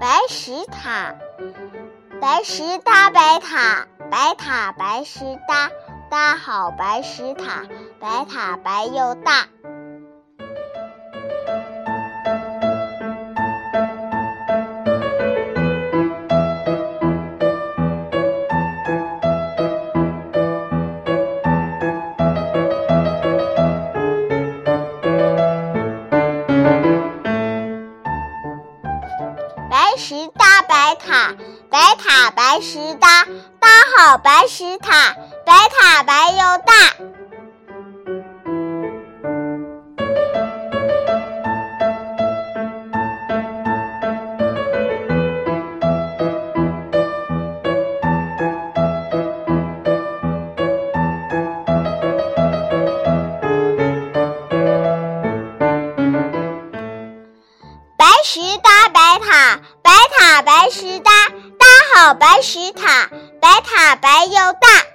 白石塔，白石搭白塔，白塔白石搭，搭好白石塔，白塔白又大。石搭白塔，白塔白石搭，搭好白石塔，白塔白又大。白石搭白塔，白石搭，搭好白石塔，白塔白又大。